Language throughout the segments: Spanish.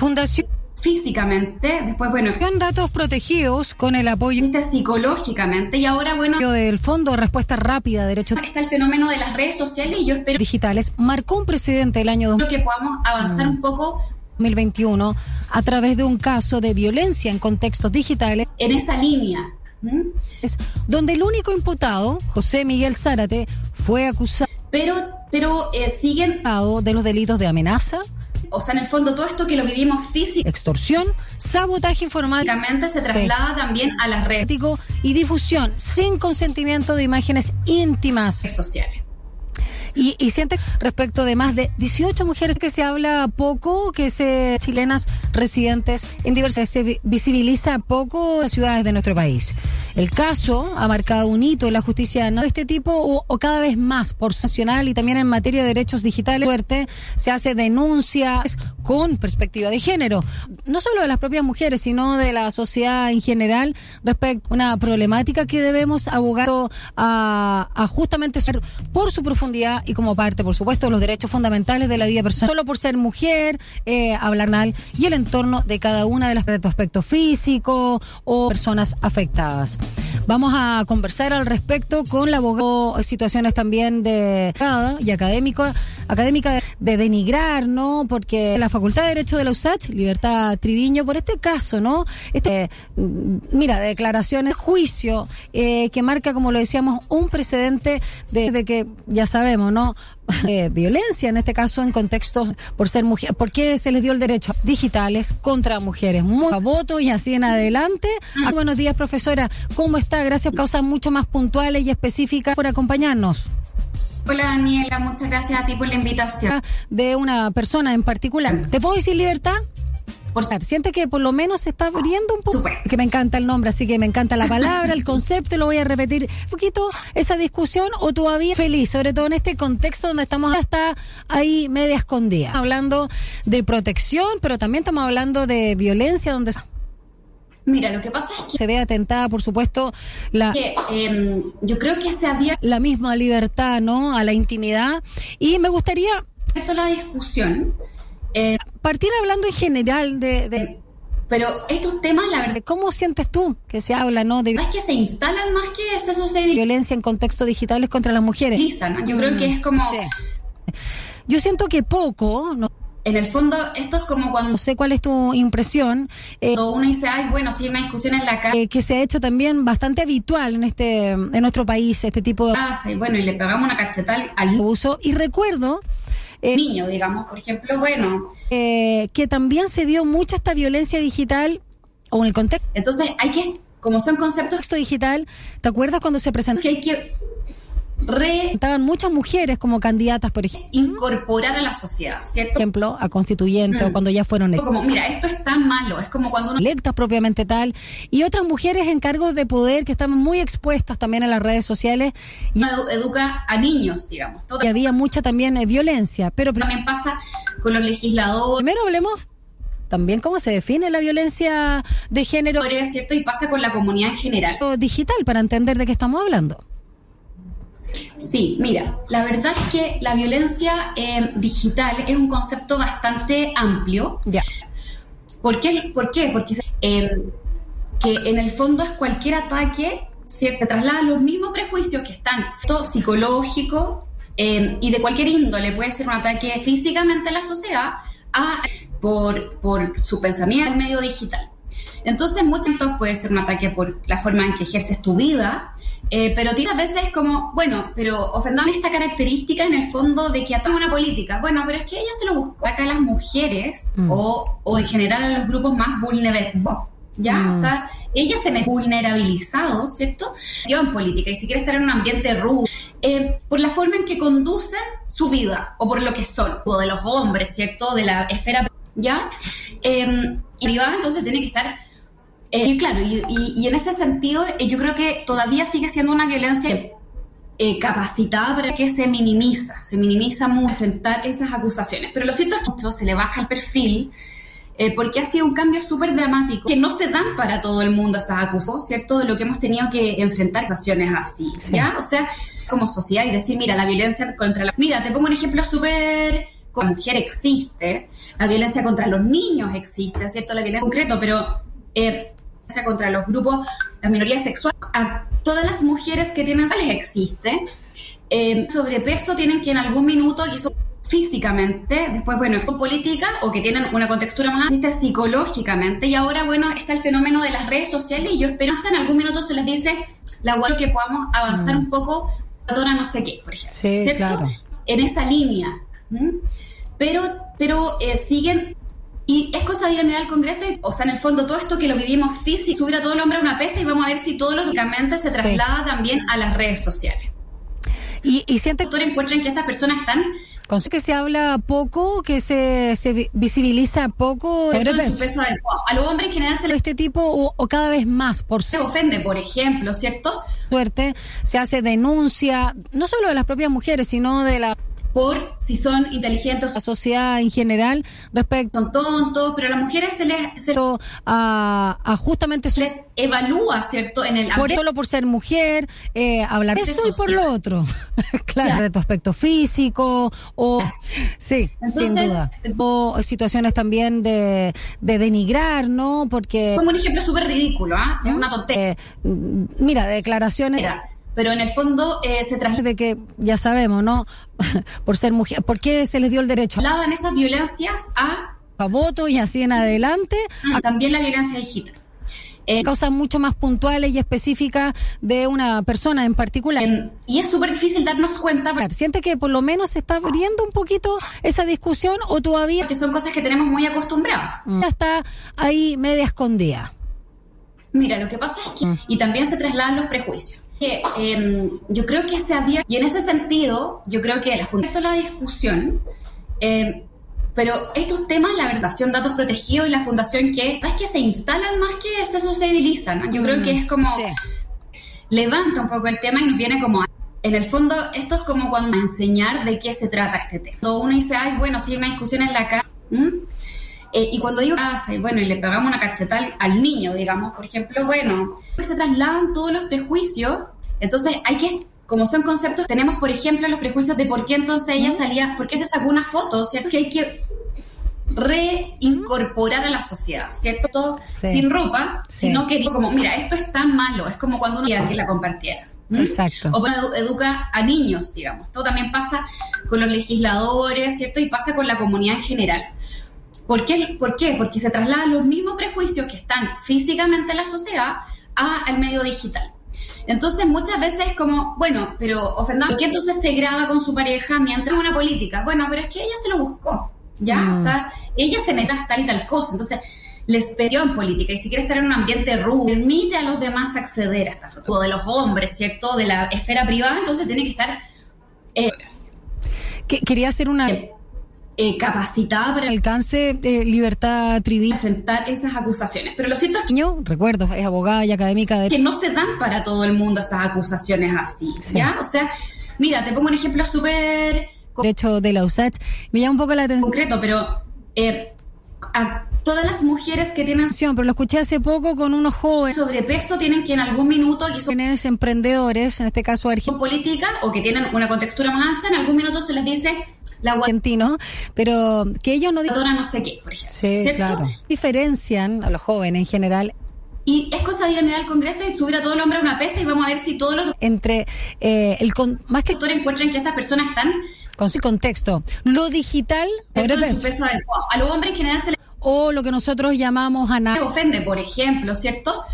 Fundación físicamente, después, bueno, son datos protegidos con el apoyo psicológicamente y ahora, bueno, del Fondo Respuesta Rápida Derecho está el fenómeno de las redes sociales y yo espero digitales marcó un precedente el año 2000 que podamos avanzar un poco 2021 a través de un caso de violencia en contextos digitales. en esa línea es donde el único imputado, José Miguel Zárate, fue acusado pero pero eh, siguen de los delitos de amenaza, o sea, en el fondo todo esto que lo vivimos físico, extorsión, sabotaje informático, se traslada también a las redes. Y difusión sin consentimiento de imágenes íntimas. Sociales. Y, y siente respecto de más de 18 mujeres que se habla poco, que se chilenas residentes en diversas, se visibiliza poco en ciudades de nuestro país. El caso ha marcado un hito en la justicia ¿no? de este tipo o, cada vez más por nacional y también en materia de derechos digitales fuerte se hace denuncias con perspectiva de género, no solo de las propias mujeres, sino de la sociedad en general respecto a una problemática que debemos abogar a, a justamente ser por su profundidad y como parte, por supuesto, de los derechos fundamentales de la vida personal. Solo por ser mujer, eh, hablar mal y el entorno de cada una de las de tu aspecto físico o personas afectadas. Vamos a conversar al respecto con la abogado, situaciones también de y académico, académica de denigrar, ¿no? Porque la Facultad de Derecho de la USACH, Libertad Triviño, por este caso, ¿no? Este, mm, mira, declaraciones, juicio, eh, que marca, como lo decíamos, un precedente de, de que ya sabemos, ¿no? Eh, violencia, en este caso en contextos por ser mujer. ¿Por qué se les dio el derecho digitales contra mujeres? Muy voto y así en adelante. Ah, buenos días, profesora. ¿Cómo está? Gracias por causas mucho más puntuales y específicas por acompañarnos. Hola Daniela, muchas gracias a ti por la invitación. De una persona en particular. ¿Te puedo decir libertad? Por siente que por lo menos se está abriendo un poco. Que me encanta el nombre, así que me encanta la palabra, el concepto, lo voy a repetir un poquito esa discusión o todavía feliz, sobre todo en este contexto donde estamos hasta ahí media escondida. Hablando de protección, pero también estamos hablando de violencia donde Mira, lo que pasa es que se ve atentada, por supuesto, la em, yo creo que se había la misma libertad, ¿no? A la intimidad y me gustaría esto la discusión eh, Partir hablando en general de, pero estos temas, la verdad. ¿Cómo sientes tú que se habla, no? De... Es que se instalan más que eso sucede. Violencia en contextos digitales contra las mujeres. Yo creo que es como. Yo siento que poco. ¿no? En el fondo, esto es como cuando... No sé cuál es tu impresión. Eh, uno dice, ay, bueno, sí, una discusión en la calle. Eh, que se ha hecho también bastante habitual en este en nuestro país, este tipo de... Ah, sí, bueno, y le pegamos una cachetal al uso. Y recuerdo eh, niño, digamos, por ejemplo, bueno. Eh, que también se dio mucha esta violencia digital o en el contexto. Entonces hay que, como son conceptos... digital, ¿te acuerdas cuando se presentó? Que hay que Estaban muchas mujeres como candidatas, por ejemplo. Incorporar a la sociedad, ¿cierto? Por ejemplo, a constituyente o mm. cuando ya fueron Como, mira, esto es tan malo, es como cuando uno... Electas propiamente tal. Y otras mujeres en cargos de poder que estaban muy expuestas también a las redes sociales. Y educa a niños, digamos. Y había mucha también eh, violencia, pero... También pasa con los legisladores. Primero hablemos también cómo se define la violencia de género. ¿cierto? Y pasa con la comunidad en general. Digital, para entender de qué estamos hablando. Sí, mira, la verdad es que la violencia eh, digital es un concepto bastante amplio. Ya. ¿Por qué? ¿Por qué? Porque eh, que en el fondo es cualquier ataque se traslada los mismos prejuicios que están todo psicológico eh, y de cualquier índole. Puede ser un ataque físicamente a la sociedad a, por, por su pensamiento en medio digital. Entonces, muchos puede ser un ataque por la forma en que ejerces tu vida, eh, pero a veces es como, bueno, pero ofendamos esta característica en el fondo de que atamos una política. Bueno, pero es que ella se lo buscó acá a las mujeres mm. o, o, en general a los grupos más vulnerables. ¿Ya? O mm. sea, ella se me vulnerabilizado, ¿cierto? Yo en política y si quiere estar en un ambiente rudo, eh, por la forma en que conducen su vida o por lo que son, o de los hombres, ¿cierto? De la esfera, ¿ya? Eh, privada, entonces tiene que estar eh, claro, y, en ese sentido eh, yo creo que todavía sigue siendo una violencia eh, capacitada para que se minimiza, se minimiza mucho enfrentar esas acusaciones. Pero lo cierto es que se le baja el perfil porque ha sido un cambio súper dramático, que no se dan para todo el mundo esas acusaciones, ¿cierto? De lo que hemos tenido que enfrentar acusaciones así, ¿ya? O sea, como sociedad y decir, mira, la violencia contra la... Mira, te pongo un ejemplo súper la mujer existe, la violencia contra los niños existe, ¿cierto? La violencia concreto, pero eh, contra los grupos, las minorías sexuales, a todas las mujeres que tienen sales existe. Eh, sobrepeso tienen que en algún minuto, y eso físicamente, después, bueno, son políticas o que tienen una contextura más psicológicamente, y ahora, bueno, está el fenómeno de las redes sociales, y yo espero que en algún minuto se les dice, la web que podamos avanzar mm. un poco, a no sé qué, por ejemplo, ¿cierto? En esa línea. Pero, pero eh, siguen y es cosa de ir a mirar al Congreso, y, o sea, en el fondo todo esto que lo vivimos físico, subir a todo el hombre a una pesa y vamos a ver si todo lógicamente se traslada también a las redes sociales. Y, y siente... Los encuentran que esas personas están que se habla poco, que se, se visibiliza poco. El peso a los hombres en general se Este tipo o, cada vez más por Se ofende, por ejemplo, ¿cierto? Suerte, se hace denuncia, no solo de las propias mujeres, sino de la por si son inteligentes. La sociedad en general respecto. Son tontos, pero a las mujeres se les. Se a, justamente. Se les evalúa, ¿cierto? En el. Por solo por ser mujer, eh, hablar de eso y por lo otro. claro, de tu aspecto físico, o. Sí, sin duda. O situaciones también de, de denigrar, ¿no? Porque. Como un ejemplo súper ridículo, ¿ah? Es una tontería. Eh, mira, declaraciones pero en el fondo eh, se trata de que ya sabemos, ¿no? por ser mujer, ¿por qué se les dio el derecho? Hablaban esas violencias a a votos y así en adelante. Ah, también la violencia digital. Eh, causas mucho más puntuales y específicas de una persona en particular. Em, y es súper difícil darnos cuenta. ¿Siente que por lo menos se está abriendo un poquito esa discusión o todavía... Que son cosas que tenemos muy acostumbradas. Ya está ahí media escondida. Mira, lo que pasa es que... Mm. Y también se trasladan los prejuicios que em, yo creo que se había, y en ese sentido, yo creo que la fundación la discusión, em, pero estos temas, la verdad, son datos protegidos y la fundación que es que se instalan más que se sociabilizan. Yo creo que es como levanta un poco el tema y nos viene como en el fondo, esto es como cuando enseñar de qué se trata este tema. Cuando uno dice, ay, bueno, si hay una discusión en la casa, eh, y cuando digo y bueno, y le pegamos una cachetada al niño, digamos, por ejemplo, bueno, se trasladan todos los prejuicios, entonces hay que como son conceptos, tenemos, por ejemplo, los prejuicios de por qué entonces ella salía, por qué se sacó una foto, ¿cierto? Que hay que reincorporar a la sociedad, ¿cierto? Sin ropa, sino que como, mira, esto es tan malo, es como cuando uno quería que la compartiera. Exacto. O para educa a niños, digamos. Esto también pasa con los legisladores, ¿cierto? Y pasa con la comunidad en general. ¿Por qué? ¿Por qué? Porque se trasladan los mismos prejuicios que están físicamente en la sociedad al medio digital. Entonces muchas veces es como, bueno, pero ofendamos, ¿por qué entonces se graba con su pareja mientras una política? Bueno, pero es que ella se lo buscó, ¿ya? O mm. sea, ella se mete a tal y tal cosa, entonces les perdió en política y si quiere estar en un ambiente rudo, permite a los demás acceder a esta foto, o de los hombres, ¿cierto? De la esfera privada, entonces tiene que estar... Eh, quería hacer una... Eh, eh, capacitada para alcance de libertad trivial. Enfrentar esas acusaciones. Pero lo cierto es que. Yo recuerdo, es abogada y académica de. Que no se dan para todo el mundo esas acusaciones así. ¿Ya? O sea, mira, te pongo un ejemplo súper. Derecho de la USACH. Me llama un poco la atención. Concreto, pero. Eh, todas las mujeres que tienen pero lo escuché hace poco con unos jóvenes sobrepeso tienen que en algún minuto y son emprendedores en este caso argentinos política o que tienen una contextura más ancha en algún minuto se les dice la argentino pero que ellos no dicen no sé qué por ejemplo sí, claro. Diferencian a los jóvenes en general. Y es cosa de ir a mirar al Congreso y subir a todo el hombre a una pesa y vamos a ver si todos los... Entre eh, el... más que... Encuentran que esas personas están... Con su contexto. Lo digital... a los hombres en general se les o lo que nosotros llamamos análogo. ofende, por ejemplo, ¿cierto?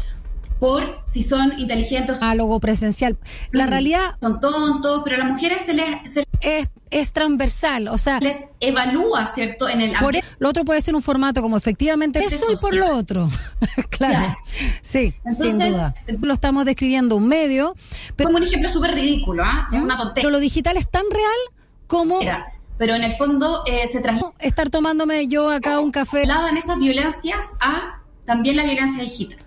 Por si son inteligentes. Análogo presencial. La mm. realidad. Son tontos, pero a las mujeres se les. es, es, transversal, o sea. Les evalúa, ¿cierto? En el. Por, e, lo otro puede ser un formato como efectivamente eso y por lo otro. claro. Sí, sin duda. Lo estamos describiendo un medio. Pero, como un ejemplo súper ridículo, ¿ah? Es una tontería. Pero lo digital es tan real como pero en el fondo eh, se trata Estar tomándome yo acá un café. en esas violencias a también la violencia digital.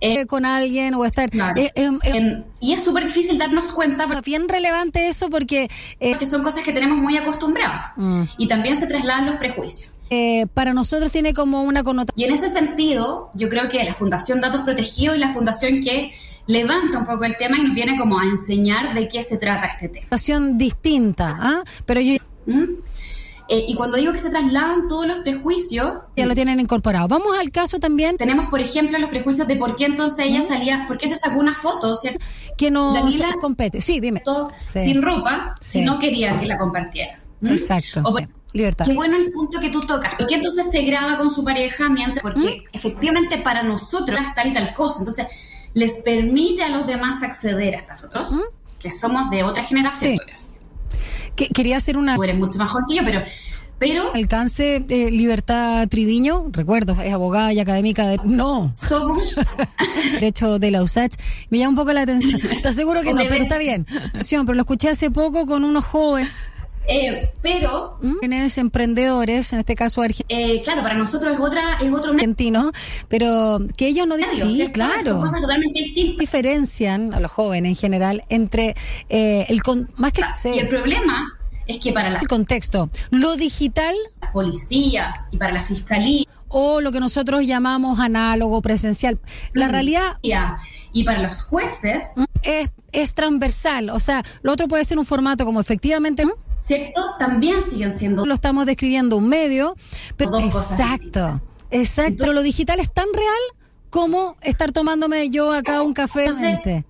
Eh, con alguien o estar... Eh, em, em, y es súper difícil darnos cuenta. Bien relevante eso porque... porque son cosas que tenemos muy acostumbradas. Mm. Y también se trasladan los prejuicios. para nosotros tiene como una connotación... Y en ese sentido, yo creo que la Fundación Datos Protegidos y la fundación que levanta un poco el tema y nos viene como a enseñar de qué se trata este tema. Fundación distinta, ¿ah? Pero yo... Eh, y cuando digo que se trasladan todos los prejuicios... Ya lo tienen incorporado. Vamos al caso también... Tenemos, por ejemplo, los prejuicios de por qué entonces ella salía, por qué se sacó una foto, ¿cierto? Que no Danila, compete. Sí, dime. Sin ropa, si no quería que la compartiera. Exacto. Libertad. Qué bueno el punto que tú tocas. ¿Por qué entonces se graba con su pareja mientras? Porque efectivamente para nosotros es tal y tal cosa. Entonces, les permite a los demás acceder a estas fotos, que somos de otra generación. quería hacer una... Tú eres mucho mejor que yo, pero... Pero... Alcance eh, Libertad Triviño, recuerdo, es abogada y académica de... No. Somos... Derecho de la USACH. Me llama un poco la atención. ¿Estás seguro que no? Pero está bien. Pero lo escuché hace poco con unos jóvenes eh, pero tienes emprendedores, en este caso eh, claro, para nosotros es otra, es otro argentino, pero que ellos no dicen, sí, claro, cosas totalmente distintas. Diferencian a los jóvenes en general entre eh, el con, más que y el problema es que para el contexto, lo digital, policías y para la fiscalía o lo que nosotros llamamos análogo presencial. La realidad y para los jueces es, es transversal, o sea, lo otro puede ser un formato como efectivamente ¿cierto? También siguen siendo. Lo estamos describiendo un medio, pero dos exacto, exacto. pero lo digital es tan real como estar tomándome yo acá un café.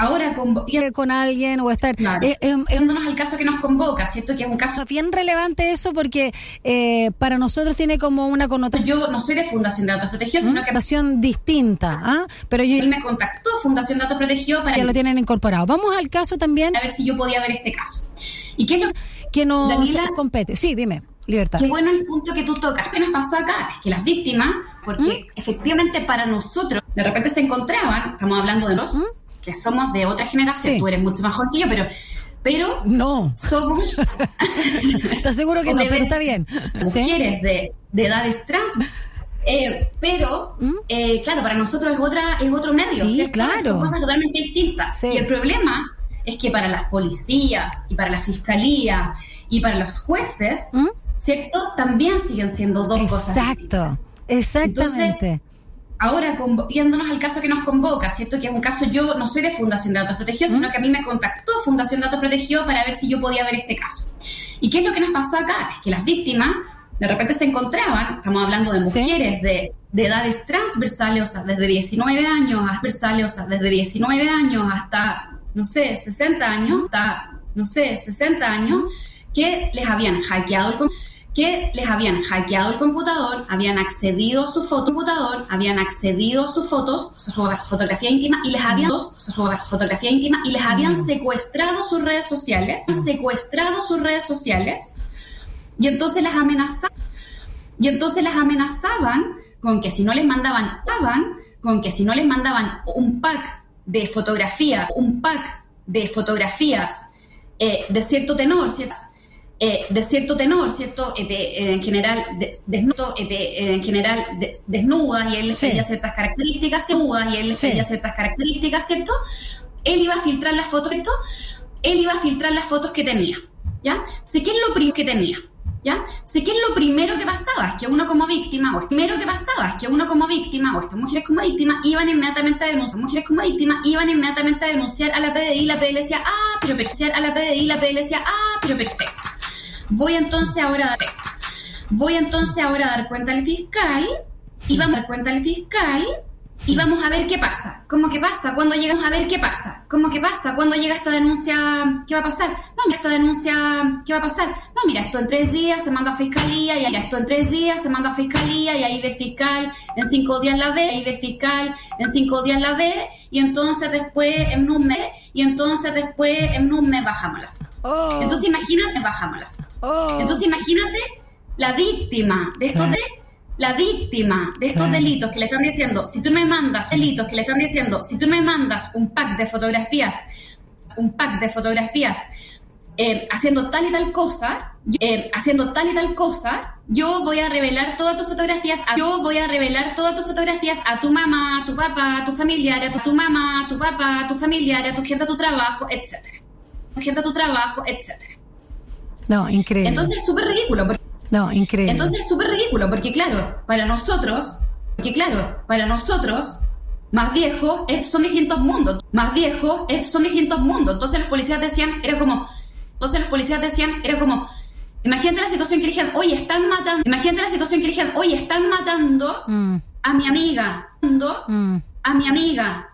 Ahora con, con alguien o estar claro. eh, eh, al caso que nos convoca, ¿cierto? Que es un caso bien relevante eso porque eh, para nosotros tiene como una connotación. Yo no soy de Fundación de Datos Protegidos, sino que fundación distinta, ¿ah? Pero yo él me contactó Fundación de Datos Protegidos para que lo tienen incorporado. Vamos al caso también. A ver si yo podía ver este caso. ¿Y qué es lo que nos compete? Sí, dime. Libertad. Qué bueno el punto que tú tocas. ¿Qué nos pasó acá? Es que las víctimas, porque ¿Mm? efectivamente para nosotros, de repente se encontraban, estamos hablando de los, ¿Mm? Que somos de otra generación, tú eres mucho mejor que yo, pero pero no somos ¿Estás seguro que no? Pero está bien. Mujeres de, de, edades trans. Eh, pero, ¿Mm? eh, claro, para nosotros es otra es otro medio. Sí, claro. Son cosas totalmente distintas. Y el problema es que para las policías y para la fiscalía y para los jueces, ¿Mm? ¿cierto? También siguen siendo dos cosas. Exacto, exactamente. Ahora, yéndonos al caso que nos convoca, ¿cierto? Que es un caso, yo no soy de Fundación de Datos Protegidos, sino que a mí me contactó Fundación de Datos Protegidos para ver si yo podía ver este caso. ¿Y qué es lo que nos pasó acá? Es que las víctimas de repente se encontraban, estamos hablando de mujeres de, de, edades transversales, o sea, desde 19 años, transversales, o sea, desde 19 años hasta no sé, 60 años, no sé, 60 años, que les habían hackeado el que les habían hackeado el computador, habían accedido a su computador, habían accedido a sus fotos, o sea, su fotografía íntima, y les habían, o sea, su fotografía íntima, y les habían secuestrado sus redes sociales, secuestrado sus redes sociales, y entonces las amenazaban, y entonces las amenazaban con que si no les mandaban, con que si no les mandaban un pack de fotografía, un pack de fotografías eh, de cierto tenor, eh, de cierto tenor, ¿cierto? Eh, en general, desnudo, en general desnudas y él sí. ciertas características, desnudas y él sí. ciertas características, ¿cierto? Él iba a filtrar las fotos, ¿cierto? Él iba a filtrar las fotos que tenía, ¿ya? Sé qué es lo primero que tenía. ¿Ya? Sé que es lo primero que pasaba, es que uno como víctima, o es primero que pasaba, es que uno como víctima, o estas mujeres como víctimas, iban inmediatamente a denunciar, mujeres como víctimas, iban inmediatamente a denunciar a la PDI, la PDI decía, ah, pero perfecto, a la PDI, la PDI decía, ah, pero perfecto. Voy entonces ahora voy entonces ahora a dar cuenta al fiscal, y vamos a dar cuenta al fiscal, y vamos a ver qué pasa. ¿Cómo que pasa? Cuando llegamos a ver qué pasa. ¿Cómo que pasa? Cuando llega esta denuncia, ¿qué va a pasar? No, mira, esta denuncia, ¿qué va a pasar? No, mira, esto en tres días se manda a fiscalía, y esto en tres días se manda a fiscalía, y ahí ve fiscal, en cinco días la ve, ahí ve fiscal, en cinco días la ve, y entonces después en un mes, y entonces después en un mes bajamos la foto. Oh. Entonces imagínate, bajamos la foto. Oh. Entonces imagínate la víctima de estos de la víctima de estos delitos que le están diciendo, si tú me mandas delitos que le están diciendo, si tú me mandas un pack de fotografías, un pack de fotografías eh, haciendo tal y tal cosa, eh, haciendo tal y tal cosa, yo voy a revelar todas tus fotografías, yo voy a revelar todas tus fotografías a tu mamá, a tu papá, a tu familiar, a tu, mamá, a tu papá, a tu familiar, a tu gente, a tu trabajo, etcétera. Tu gente, a tu trabajo, etcétera. No, increíble. Entonces es súper ridículo. No, increíble. Entonces es súper ridículo, porque claro, para nosotros, porque claro, para nosotros, más viejos son distintos mundos, más viejos son distintos mundos. Entonces los policías decían, era como, entonces los policías decían, era como, Imagínate la situación que dijeron, oye, están matando. Imagínate la situación que dijeron, oye, están matando mm. a mi amiga. Mm. A mi amiga.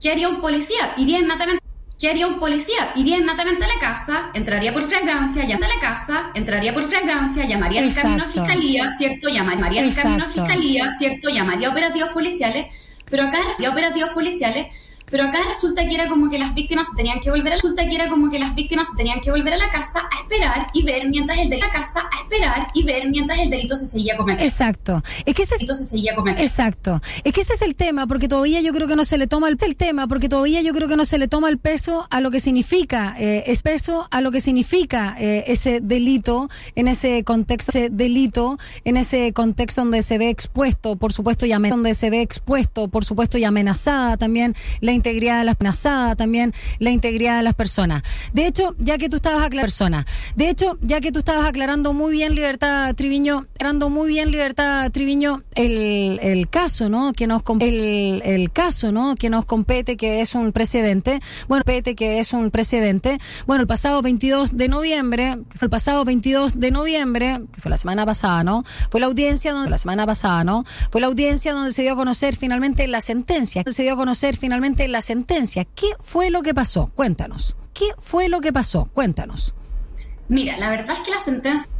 ¿Qué haría un policía? Iría inmediatamente. ¿Qué haría un policía? Iría inmediatamente a la casa, entraría por fragancia, llamaría a la casa, entraría por fragancia, llamaría al camino a fiscalía, ¿cierto? Llamaría al camino a fiscalía, ¿cierto? Llamaría a operativos policiales, pero acá operativos policiales pero acá resulta que era como que las víctimas se tenían que volver a resulta que era como que las víctimas se tenían que volver a la casa a esperar y ver mientras el delito la casa a esperar y ver mientras el delito se seguía cometiendo. Exacto. Es que ese delito se seguía cometiendo. Exacto. Es que ese es el tema porque todavía yo creo que no se le toma el, el tema porque todavía yo creo que no se le toma el peso a lo que significa eh, es peso a lo que significa eh, ese delito en ese contexto ese delito en ese contexto donde se ve expuesto, por supuesto y donde se ve expuesto, por supuesto y amenazada también la integridad de las personas, también la integridad de las personas. De hecho, ya que tú estabas aclarando personas, de hecho, ya que tú estabas aclarando muy bien, Libertad Triviño, aclarando muy bien, Libertad Triviño, el, el caso, ¿no? Que nos el, el caso, ¿no? Que nos compete, que es un precedente. Bueno, compete que es un precedente. Bueno, el pasado 22 de noviembre, el pasado 22 de noviembre, que fue la semana pasada, ¿no? Fue la audiencia donde la semana pasada, ¿no? Fue la audiencia donde se dio a conocer finalmente la sentencia, se dio a conocer finalmente la sentencia. ¿Qué fue lo que pasó? Cuéntanos. ¿Qué fue lo que pasó? Cuéntanos. Mira, la verdad es que la sentencia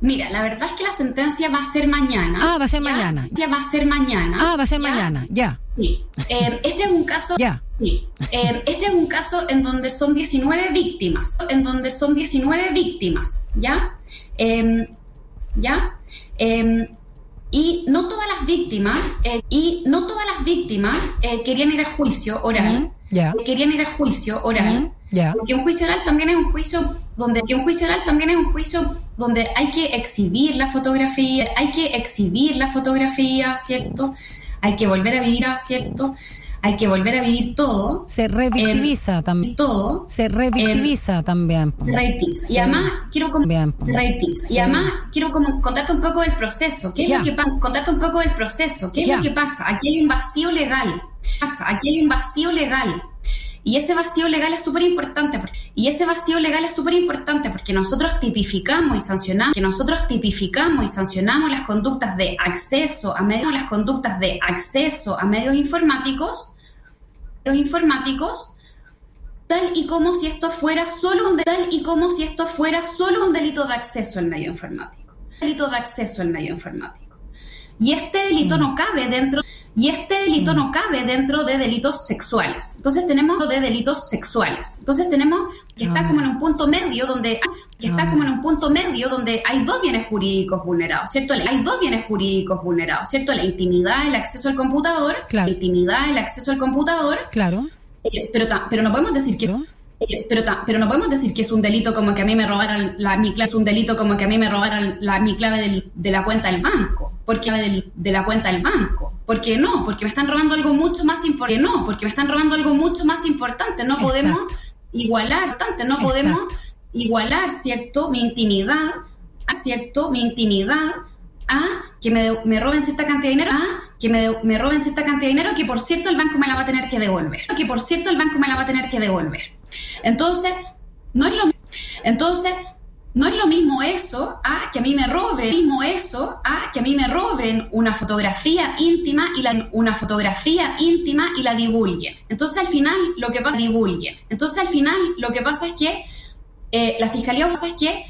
Mira, la verdad es que la sentencia va a ser mañana. Ah, va a ser mañana. Ya va a ser mañana. Ah, va a ser mañana, ya. Sí. Eh, este es un caso. Ya. Sí. Eh, este es un caso en donde son 19 víctimas. En donde son 19 víctimas, ¿ya? Em, ¿Ya? Y no todas las víctimas, eh, y no todas las víctimas eh, querían ir a juicio oral. Querían ir a juicio oral. Porque un juicio oral también es un juicio donde que un juicio oral también es un juicio donde hay que exhibir la fotografía, hay que exhibir la fotografía, ¿cierto? Hay que volver a vivir, ¿cierto? Hay que volver a vivir todo. Se revictimiza también. Todo. Se revictimiza también. Se. Y además quiero Y además quiero como contarte un poco del proceso. ¿Qué es lo que pasa? Contarte un poco del proceso. ¿Qué es lo que pasa? Aquí hay un vacío legal. Pasa, aquí hay un vacío legal. Y ese vacío legal es súper importante. Y ese vacío legal es súper importante porque nosotros tipificamos y sancionamos, que nosotros tipificamos y sancionamos las conductas de acceso a medios, las conductas de acceso a medios informáticos, medios informáticos, tal y como si esto fuera solo un tal y como si esto fuera solo un delito de acceso al medio informático. Delito de acceso al medio informático. Y este delito mm. no cabe dentro y este delito no cabe dentro de delitos sexuales. Entonces tenemos de delitos sexuales. Entonces tenemos que está como en un punto medio donde que está como en un punto medio donde hay dos bienes jurídicos vulnerados, ¿cierto? Hay dos bienes jurídicos vulnerados, ¿cierto? La intimidad, el acceso al computador, la intimidad, el acceso al computador. Claro. Eh, pero, pero no podemos decir que eh, pero, pero no podemos decir que es un delito como que a mí me robaran la, mi clave, es un delito como que a mí me robaran la, mi clave de la cuenta del banco, porque de, de la cuenta del banco. ¿Por qué no? Porque me están robando algo mucho más importante. No, porque me están robando algo mucho más importante. No podemos igualar, no podemos igualar, ¿cierto? Mi intimidad, ¿cierto? Mi intimidad a que me, me roben cierta cantidad de dinero, a que me, me roben cierta cantidad de dinero que por cierto el banco me la va a tener que devolver. Que por cierto el banco me la va a tener que devolver. Entonces, no es lo Entonces, no es lo mismo eso a que a mí me roben, mismo eso a que a mí me roben una fotografía íntima y la, una fotografía íntima y la divulguen. Entonces al final lo que pasa divulguen. Entonces al final lo que pasa es que eh, la fiscalía es que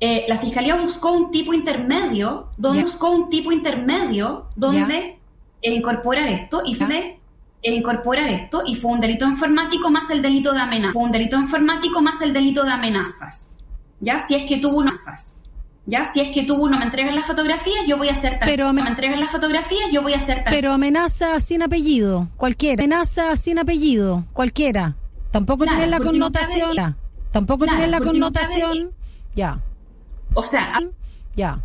eh, la fiscalía buscó un tipo intermedio, donde buscó un tipo intermedio donde incorporar esto y fue incorporar esto y fue un delito informático más el delito de amenaza. Fue un delito informático más el delito de amenazas. ¿Ya? Si es que tuvo unas ¿Ya? Si es que tú no me entregas las fotografías, yo voy a hacer tal. Pero me entregas las fotografías, yo voy a hacer tal. Pero amenaza sin apellido, cualquiera. Amenaza sin apellido, cualquiera. Tampoco tiene la connotación. tampoco tiene la connotación. Ya. O sea, ya.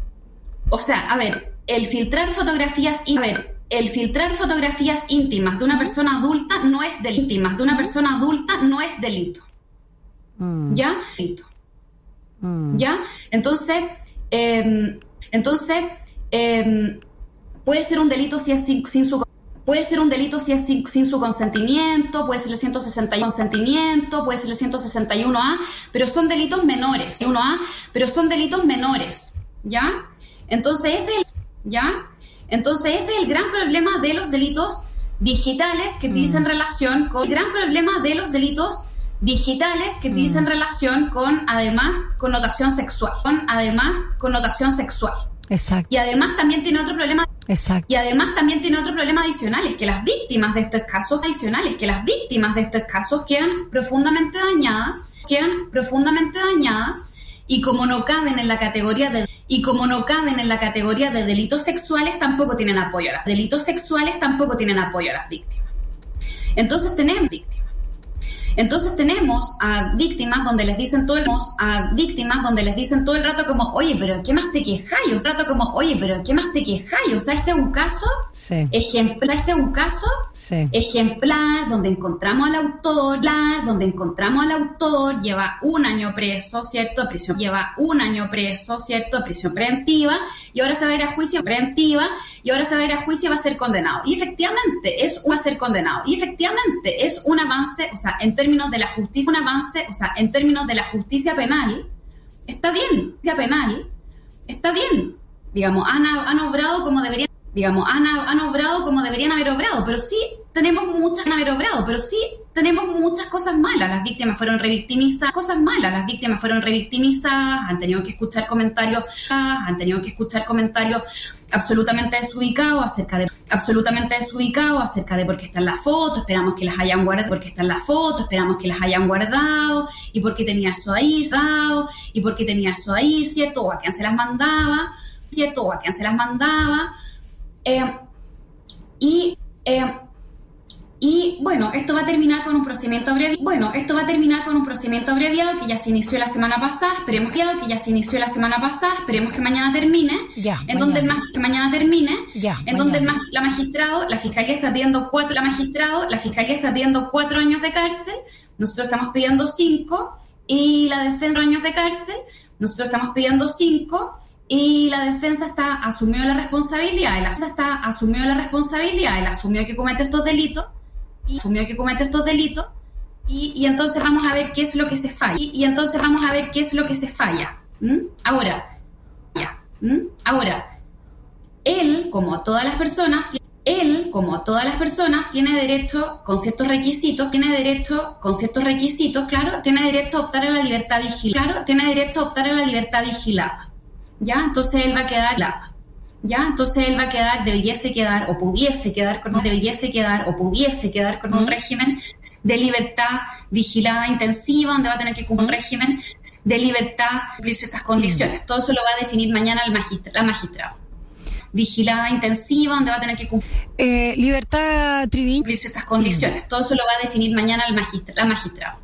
O sea, a ver, el filtrar fotografías y a ver, el filtrar fotografías íntimas de una persona adulta no es delito. Íntimas de una persona adulta no es delito. Mm. ¿Ya? Delito. Mm. ¿Ya? Entonces, em, entonces, em, puede ser un delito si es sin, su Puede ser un delito si es sin, su consentimiento, puede ser el 161 consentimiento, puede ser el 161A, pero son delitos menores, 1A, pero son delitos menores, ¿ya? Entonces ese es, ¿ya? Entonces ese es el gran problema de los delitos digitales que dicen mm. relación con el gran problema de los delitos digitales que dicen mm. relación con además connotación sexual, con además connotación sexual. Exacto. Y además también tiene otro problema. Exacto. Y además también tiene otro problema adicional, es que las víctimas de estos casos adicionales, que las víctimas de estos casos quedan profundamente dañadas, quedan profundamente dañadas y como no caben en la categoría de y como no caben en la categoría de delitos sexuales, tampoco tienen apoyo a las delitos sexuales tampoco tienen apoyo a las víctimas. Entonces tenemos víctimas entonces tenemos a víctimas donde les dicen todo el a víctimas donde les dicen todo el rato como, oye, pero ¿qué más te quejáis? O sea, rato como, oye, pero ¿qué más te quejáis? O sea, este es un caso ejemplar, este es un caso ejemplar donde encontramos al autor, donde encontramos al autor, lleva un año preso, ¿cierto? Prisión, lleva un año preso, ¿cierto? Prisión preventiva, y ahora se va a ir a juicio preventiva, y ahora se va a ir a juicio y va a ser condenado. Y efectivamente es a ser condenado. Y efectivamente es un avance, o sea, en términos de la justicia, un avance, o sea, en términos de la justicia penal, está bien, justicia penal, está bien. Digamos, han, han obrado como deberían, digamos, han, han obrado como deberían haber obrado, pero sí tenemos muchas que haber obrado, pero sí tenemos muchas cosas malas. Las víctimas fueron revictimizadas, cosas malas. Las víctimas fueron revictimizadas, han tenido que escuchar comentarios, han tenido que escuchar comentarios absolutamente desubicados acerca de absolutamente desubicados acerca de por qué están las fotos, esperamos que las hayan guardado, porque están las fotos, esperamos que las hayan guardado, y por qué tenía eso ahí, dado, y por qué tenía eso ahí, ¿cierto? O a quién se las mandaba, ¿cierto? O a quién se las mandaba. Eh, y eh, y bueno, esto va a terminar con un procedimiento abreviado. Bueno, esto va a terminar con un procedimiento abreviado que ya se inició la semana pasada. Esperemos que, ya se inició la semana pasada. Esperemos que mañana termine. Ya, en donde el que mañana termine. Ya, en donde el, la magistrado, la fiscalía está pidiendo cuatro. La magistrado, la fiscalía está pidiendo cuatro años de cárcel. Nosotros estamos pidiendo cinco y la defensa años de cárcel. Nosotros estamos pidiendo cinco y la defensa está asumió la responsabilidad. Defensa está asumió la responsabilidad. Él asumió que comete estos delitos y asumió que comete estos delitos y, entonces vamos a ver qué es lo que se falla. Y, entonces vamos a ver qué es lo que se falla. Ahora, ya. Ahora, él, como todas las personas, él, como todas las personas, tiene derecho con ciertos requisitos, tiene derecho con ciertos requisitos, claro, tiene derecho a optar a la libertad vigilada, claro, tiene derecho a optar a la libertad vigilada. ¿Ya? Entonces él va a quedar ¿ya? Entonces él va a quedar, debiese quedar o pudiese quedar con, debiese quedar o pudiese quedar con un régimen de libertad vigilada intensiva, donde va a tener que cumplir un régimen de libertad, cumplir ciertas condiciones. Todo eso lo va a definir mañana el la magistrado. Vigilada intensiva, donde va a tener que cumplir. Eh, libertad. Cumplir ciertas condiciones. Todo eso lo va a definir mañana el la magistrado.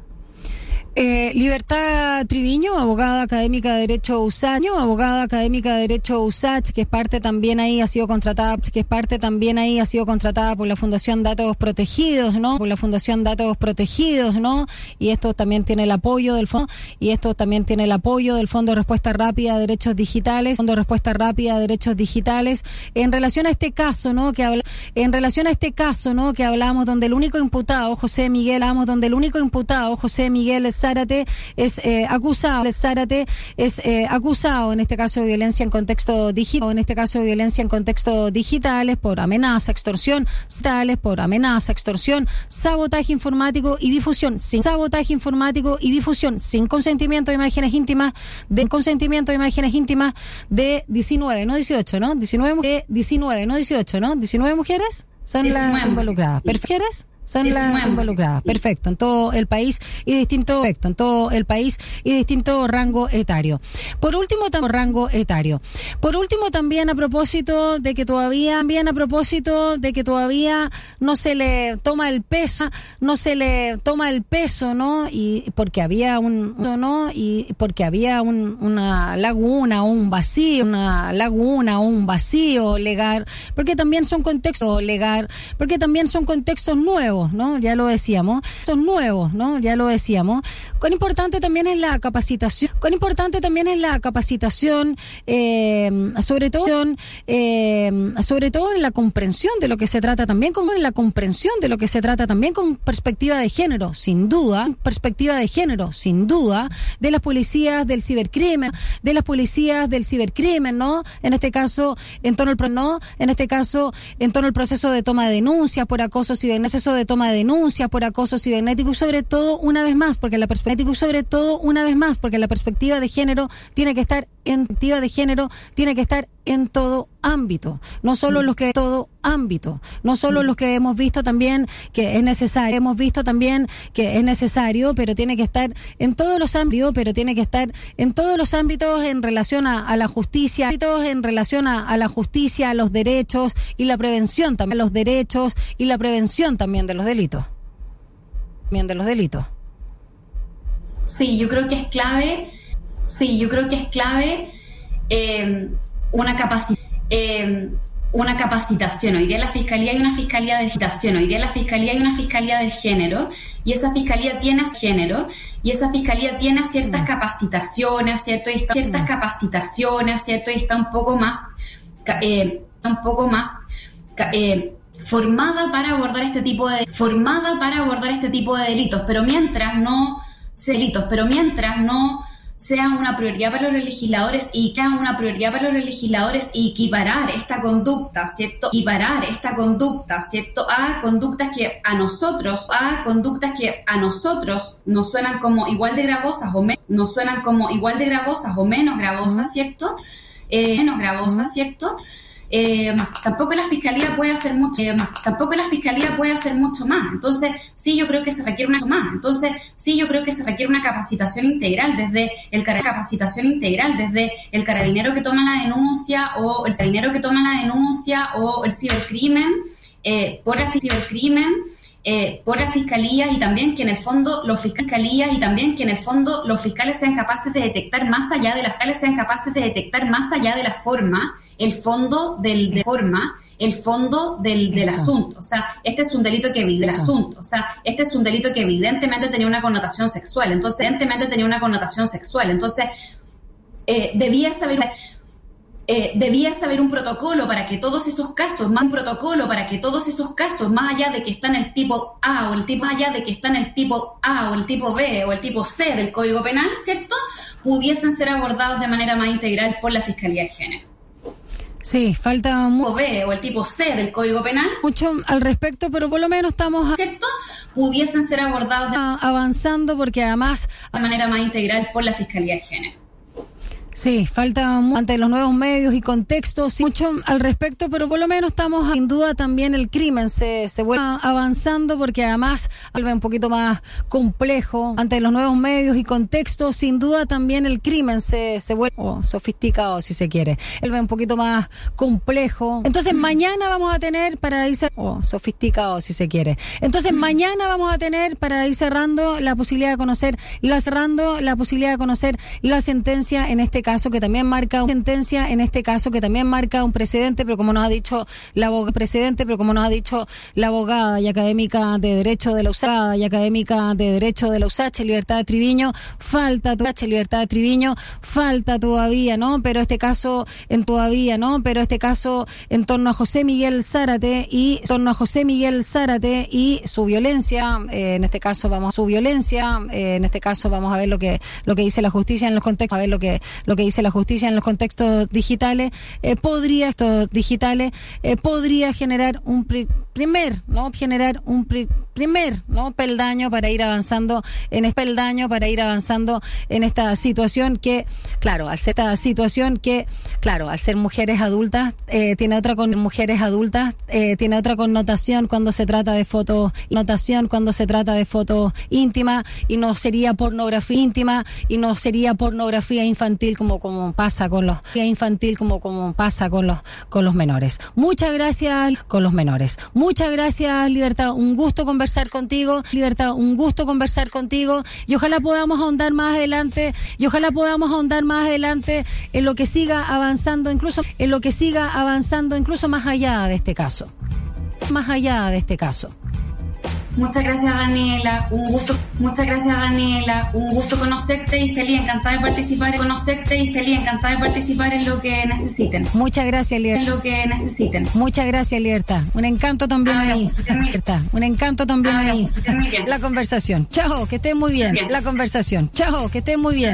Eh, Libertad Triviño, abogada académica de Derecho USACH, abogada académica de Derecho USACH, que es parte también ahí, ha sido contratada, que es parte también ahí, ha sido contratada por la Fundación Datos Protegidos, ¿no? Por la Fundación Datos Protegidos, ¿no? Y esto también tiene el apoyo del fondo, y esto también tiene el apoyo del Fondo de Respuesta Rápida a Derechos Digitales, Fondo de Respuesta Rápida a Derechos Digitales, en relación a este caso, ¿no? Que habla, en relación a este caso, ¿no? Que hablamos donde el único imputado, José Miguel, hablamos donde el único imputado, José Miguel Zárate es eh, acusado, Zárate es eh, acusado en este caso de violencia en contexto digital, en este caso de violencia en contexto digitales por amenaza, extorsión, tales por amenaza, extorsión, sabotaje informático y difusión, sin sabotaje informático y difusión, sin consentimiento de imágenes íntimas, de consentimiento de imágenes íntimas de 19, no 18, ¿no? 19 de 19, no 18, ¿no? 19 mujeres son las involucradas. ¿Mujeres? Son las involucradas. Perfecto, en todo el país y distinto, perfecto, en todo el país y distinto rango etario. Por último, también rango etario. Por último, también a propósito de que todavía, también a propósito de que todavía no se le toma el peso, no se le toma el peso, ¿no? Y porque había un, ¿no? Y porque había un, una laguna o un vacío, una laguna o un vacío legal, porque también son contextos legal, porque también son contextos nuevos ¿no? Ya lo decíamos, son nuevos, ¿no? Ya lo decíamos. Cuán importante también es la capacitación, cuán importante también es la capacitación, eh, sobre todo, eh, sobre todo en la comprensión de lo que se trata también, como en la comprensión de lo que se trata también con perspectiva de género, sin duda, perspectiva de género, sin duda, de las policías del cibercrimen, de las policías del cibercrimen, ¿no? En este caso, en torno al no, en este caso, en torno al proceso de toma de denuncias por acoso cibernético, de toma de denuncias por acoso cibernético y sobre todo una vez más, porque la perspectiva, sobre todo una vez más, porque la perspectiva de género tiene que estar en de género tiene que estar en todo ámbito, no solo los que todo ámbito, no solo los que hemos visto también que es necesario, hemos visto también que es necesario, pero tiene que estar en todos los ámbitos, pero tiene que estar en todos los ámbitos en relación a, la justicia, en relación a, a, la justicia, a los derechos y la prevención también, los derechos y la prevención también de los delitos, también de los delitos. Sí, yo creo que es clave, sí, yo creo que es clave eh, una capacidad. Eh, una capacitación. Hoy día en la Fiscalía hay una Fiscalía de Agitación, hoy día en la Fiscalía hay una Fiscalía de Género y esa Fiscalía tiene género y esa Fiscalía tiene ciertas mm. capacitaciones, ¿cierto? Y está, ciertas mm. capacitaciones, ¿cierto? Y está un poco más, eh, un poco más eh, formada para abordar este tipo de, formada para abordar este tipo de delitos, pero mientras no, delitos, pero mientras no sea una prioridad para los legisladores y que sea una prioridad para los legisladores y equiparar esta conducta, ¿cierto? Equiparar esta conducta, ¿cierto? A conductas que a nosotros, a conductas que a nosotros nos suenan como igual de gravosas o menos, nos suenan como igual de gravosas o menos gravosas, ¿cierto? Eh, menos gravosas, ¿cierto? Eh, tampoco la fiscalía puede hacer mucho, eh, tampoco la fiscalía puede hacer mucho más. Entonces, sí, yo creo que se requiere una más. Entonces, sí, yo creo que se requiere una capacitación integral desde el capacitación integral desde el carabinero que toma la denuncia o el carabinero que toma la denuncia o el cibercrimen eh, por el cibercrimen. Eh, por la fiscalía y también que en el fondo los fiscalías y también que en el fondo los fiscales sean capaces de detectar más allá de las fiscales sean capaces de detectar más allá de la forma el fondo del de forma el fondo del, del asunto. O sea, este es un delito que del asunto. O sea, este es un delito que evidentemente tenía una connotación sexual. Entonces, evidentemente tenía una connotación sexual. Entonces, eh, debía saber eh, debía saber un protocolo para que todos esos casos, más un protocolo para que todos esos casos, más allá de que está en el tipo A o el tipo, más allá de que está en el tipo A o el tipo B o el tipo C del Código Penal, ¿cierto? Pudiesen ser abordados de manera más integral por la Fiscalía de Género. Sí, falta mucho. B o el tipo C del Código Penal. Mucho al respecto, pero por lo menos estamos. ¿Cierto? Pudiesen ser abordados. avanzando porque además. De manera más integral por la Fiscalía de Género. Sí, falta ante los nuevos medios y contextos, mucho al respecto, pero por lo menos estamos sin duda también el crimen se, se vuelve avanzando porque además algo un poquito más complejo ante los nuevos medios y contextos, sin duda también el crimen se, se vuelve sofisticado si se quiere, el un poquito más complejo. Entonces mañana vamos a tener para ir oh, sofisticado si se quiere. Entonces mañana vamos a tener para ir cerrando la posibilidad de conocer, la cerrando la posibilidad de conocer la sentencia en este caso que también marca una sentencia, en este caso que también marca un precedente, pero como nos ha dicho la abogada, precedente, pero como nos ha dicho la abogada y académica de Derecho de la USACH y académica de Derecho de la USACH, Libertad de Triviño, falta todavía, Libertad de Triviño, falta todavía, ¿no? Pero este caso en todavía, ¿no? Pero este caso en torno a José Miguel Zárate y en torno a José Miguel Zárate y su violencia, eh, en este caso vamos a su violencia, eh, en este caso vamos a ver lo que lo que dice la justicia en los contextos, a ver lo que que dice la justicia en los contextos digitales, eh, podría, estos digitales, eh, podría generar un primer, ¿no? Generar un primer, ¿no? Peldaño para ir avanzando en este peldaño, para ir avanzando en esta situación que, claro, al ser esta situación que, claro, al ser mujeres adultas, eh, tiene otra con mujeres adultas, tiene otra connotación cuando se trata de fotos, notación cuando se trata de fotos íntimas y no sería pornografía íntima y no sería pornografía infantil como como pasa con los infantil como como pasa con los con los menores. Muchas gracias con los menores. Gracias, Libertad. Un gusto conversar contigo. Libertad, un gusto conversar contigo y ojalá podamos ahondar más adelante y ojalá podamos ahondar más adelante en lo que siga avanzando incluso en lo que siga avanzando incluso más allá de este caso. Más allá de este caso. Muchas gracias, Daniela. Un gusto. Muchas gracias, Daniela. Un gusto conocerte y feliz, encantada de participar, conocerte y feliz, encantada de participar en lo que necesiten. Muchas gracias, Libertad. En lo que necesiten. Muchas gracias, Libertad. Un encanto también Ah, ahí. Libertad. Un encanto también Ah, ahí. La conversación. Chao, que esté muy bien. Bien. La conversación. Chao, que esté muy bien.